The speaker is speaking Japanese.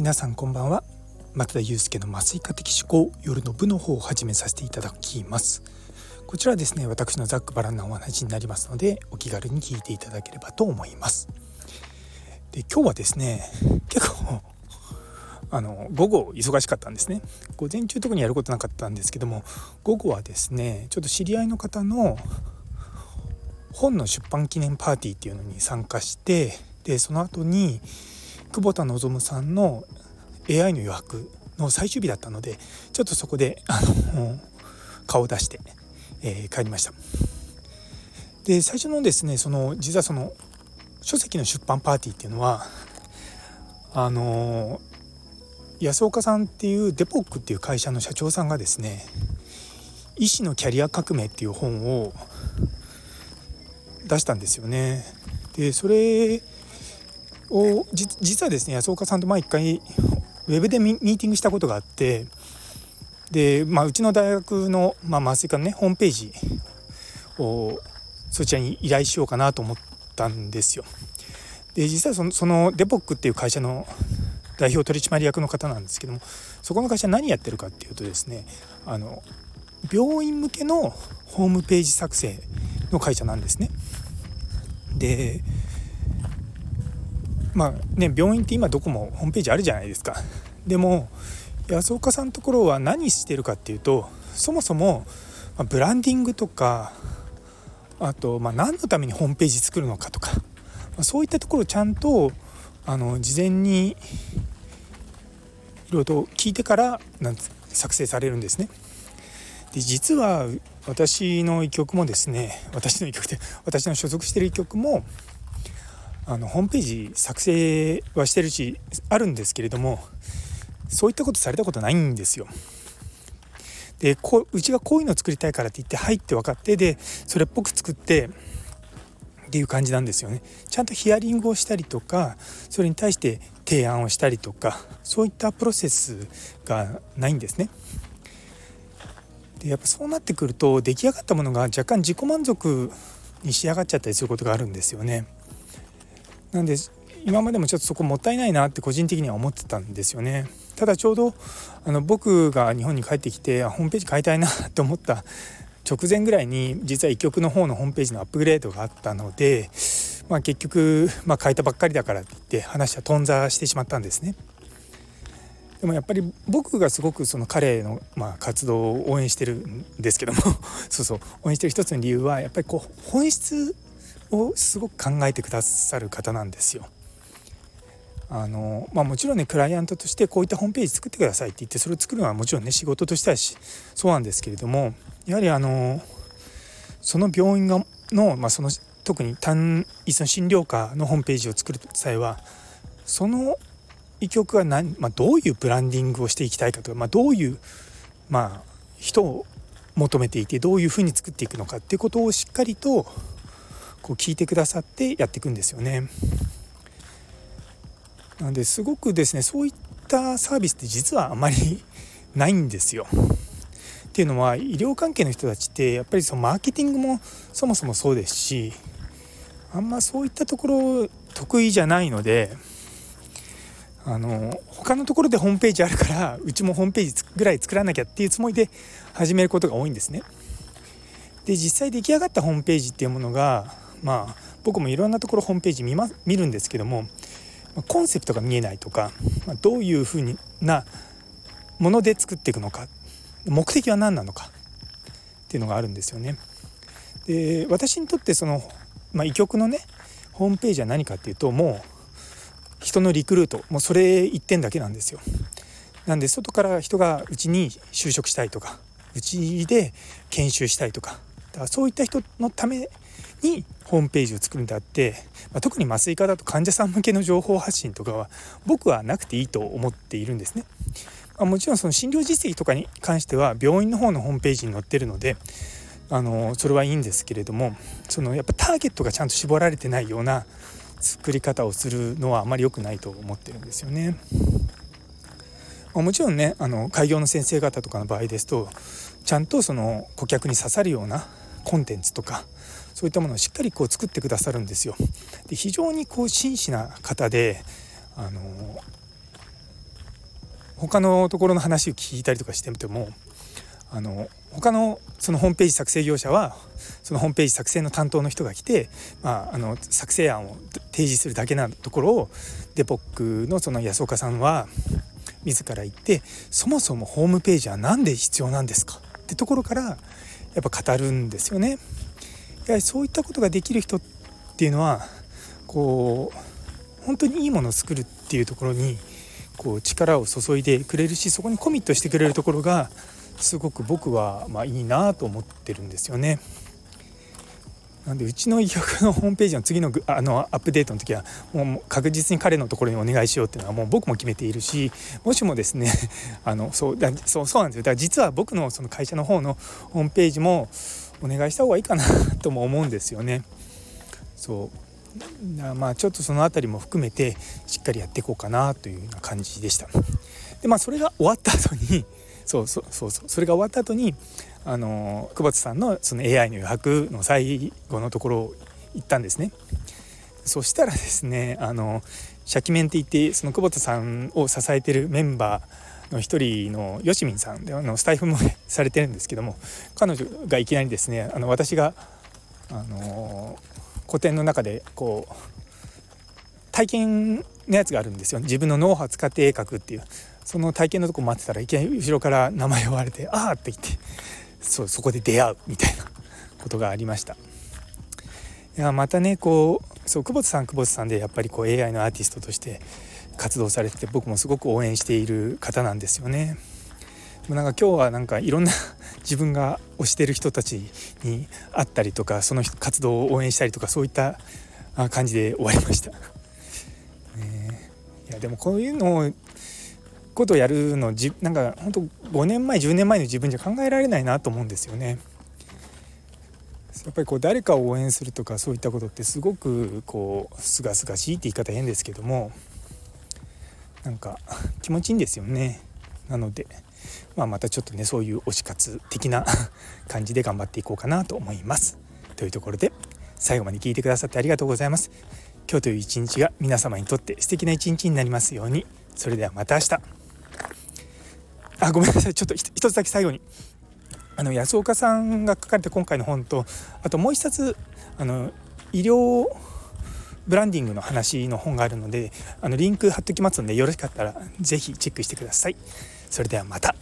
皆さんこんばんは。松田祐介の麻酔科的思考夜の部の方を始めさせていただきます。こちらはですね私のざっくばらんなお話になりますのでお気軽に聞いていただければと思います。で今日はですね結構 あの午後忙しかったんですね。午前中特にやることなかったんですけども午後はですねちょっと知り合いの方の本の出版記念パーティーっていうのに参加してでその後に久保田望さんの AI の余白の最終日だったのでちょっとそこであの顔を出して、えー、帰りましたで最初のですねその実はその書籍の出版パーティーっていうのはあの安岡さんっていうデポックっていう会社の社長さんがですね「医師のキャリア革命」っていう本を出したんですよね。でそれを実はですね安岡さんと毎回ウェブでミーティングしたことがあってで、まあ、うちの大学の、まあ、麻酔科のねホームページをそちらに依頼しようかなと思ったんですよ。で実はそのそのデポックっていう会社の代表取締役の方なんですけどもそこの会社何やってるかっていうとですねあの病院向けのホームページ作成の会社なんですね。でまあね病院って今どこもホームページあるじゃないですか。でも安岡さんのところは何してるかっていうとそもそもブランディングとかあとま何のためにホームページ作るのかとかそういったところをちゃんとあの事前にいろいろと聞いてからなん作成されるんですね。で実は私の医局もですね私の医局で私の所属してる医局もあのホームページ作成はしてるしあるんですけれどもそういったことされたことないんですよ。でこううちがこういうのを作りたいからって言って「はい」って分かってでそれっぽく作ってっていう感じなんですよね。ちゃんとヒアリングをしたりとかそれに対して提案をしたりとかそういったプロセスがないんですね。でやっぱそうなってくると出来上がったものが若干自己満足に仕上がっちゃったりすることがあるんですよね。なんで今までもちょっとそこもったいないなって個人的には思ってたんですよね。ただちょうどあの僕が日本に帰ってきてホームページ変えたいなと思った直前ぐらいに実は一局の方のホームページのアップグレードがあったので、まあ、結局、まあ、変えたばっかりだからって言って話は頓挫してしまったんですね。でもやっぱり僕がすごくその彼のま活動を応援してるんですけども そうそう応援してる一つの理由はやっぱりこう本質をすごく考えてくださる方なんですよ。あのまあ、もちろんねクライアントとしてこういったホームページ作ってくださいって言ってそれを作るのはもちろんね仕事としてはしそうなんですけれどもやはりあのその病院がの,、まあ、その特に単一の診療科のホームページを作る際はその医局は何、まあ、どういうブランディングをしていきたいかとか、まあ、どういう、まあ、人を求めていてどういうふうに作っていくのかっていうことをしっかりとこう聞いてくださってやっていくんですよね。なのですごくですねそういったサービスって実はあまりないんですよ。っていうのは医療関係の人たちってやっぱりそのマーケティングもそもそもそうですしあんまそういったところ得意じゃないのであの他のところでホームページあるからうちもホームページぐらい作らなきゃっていうつもりで始めることが多いんですね。で実際出来上がったホームページっていうものがまあ僕もいろんなところホームページ見,、ま、見るんですけどもコンセプトが見えないとかどういうふうなもので作っていくのか目的は何なのかっていうのがあるんですよね。で私にとってその、まあ、医局のねホームページは何かっていうともう人のリクルートもうそれ1点だけなんですよ。なんで外から人がうちに就職したいとかうちで研修したいとかだからそういった人のためにホームページを作るんであって、まあ、特に麻酔科だと患者さん向けの情報発信とかは僕はなくていいと思っているんですね。まあ、もちろんその診療実績とかに関しては病院の方のホームページに載ってるのであのそれはいいんですけれどもそのやっぱターゲットがちゃんと絞られてないような作り方をするのはあまり良くないと思ってるんですよね。もちろんねあの開業の先生方とかの場合ですとちゃんとその顧客に刺さるようなコンテンツとかそういったものをしっかりこう作ってくださるんですよ。で非常にこう真摯な方であの他のところの話を聞いたりとかしてみてもあの他のそのホームページ作成業者はそのホームページ作成の担当の人が来て、まあ、あの作成案を提示するだけなところをデポックのその安岡さんは自ら言ってそもそもホームページは何で必要なんですか？ってところからやっぱ語るんですよね。やはりそういったことができる人っていうのはこう本当にいいものを作るっていうところにこう力を注いでくれるしそこにコミットしてくれるところがすごく僕はまあいいなと思ってるんですよね。なんでうちの医学のホームページの次のあのアップデートの時はもう確実に彼のところにお願いしようっていうのはもう僕も決めているしもしもですねあのそうだそうそうなんですよだから実は僕のその会社の方のホームページもお願いした方がいいかな とも思うんですよね。そうまあちょっとその辺りも含めてしっかりやっていこうかなというような感じでした。でまあそれが終わった後に そうそうそうそうそれが終わった後にあの久保田さんのその AI の余白の最後のところを行ったんですね。そしたらですねあのシャキメンって言ってその久保田さんを支えてるメンバーの一人のよしみんさんであのスタイフもされてるんですけども彼女がいきなりですねあの私があの古典の中でこう体験のやつがあるんですよ自分の脳波使って絵描くっていうその体験のとこ待ってたらいきなり後ろから名前を言われて「ああ」って言ってそうそこで出会うみたいなことがありました。いやまたねこうそう久保田さん久保田さんでやっぱりこう AI のアーティストとして活動されてて僕もすごく応援している方なんですよね。もなんか今日はなんかいろんな 自分が推してる人たちに会ったりとかその活動を応援したりとかそういった感じで終わりました。ね、いやでもこういうのをことをやるのじなんか本当5年前10年前の自分じゃ考えられないなと思うんですよね。やっぱりこう誰かを応援するとかそういったことってすごくこうすがすがしいって言い方変ですけどもなんか 気持ちいいんですよね。なので、まあ、またちょっとねそういう推し活的な 感じで頑張っていこうかなと思います。というところで最後まで聞いてくださってありがとうございます。今日という一日が皆様にとって素敵な一日になりますように。それではまた明日。あごめんなさいちょっと一つだけ最後にあの安岡さんが書かれた今回の本とあともう一冊あの医療ブランディングの話の本があるのであのリンク貼っておきますのでよろしかったら是非チェックしてください。それではまた。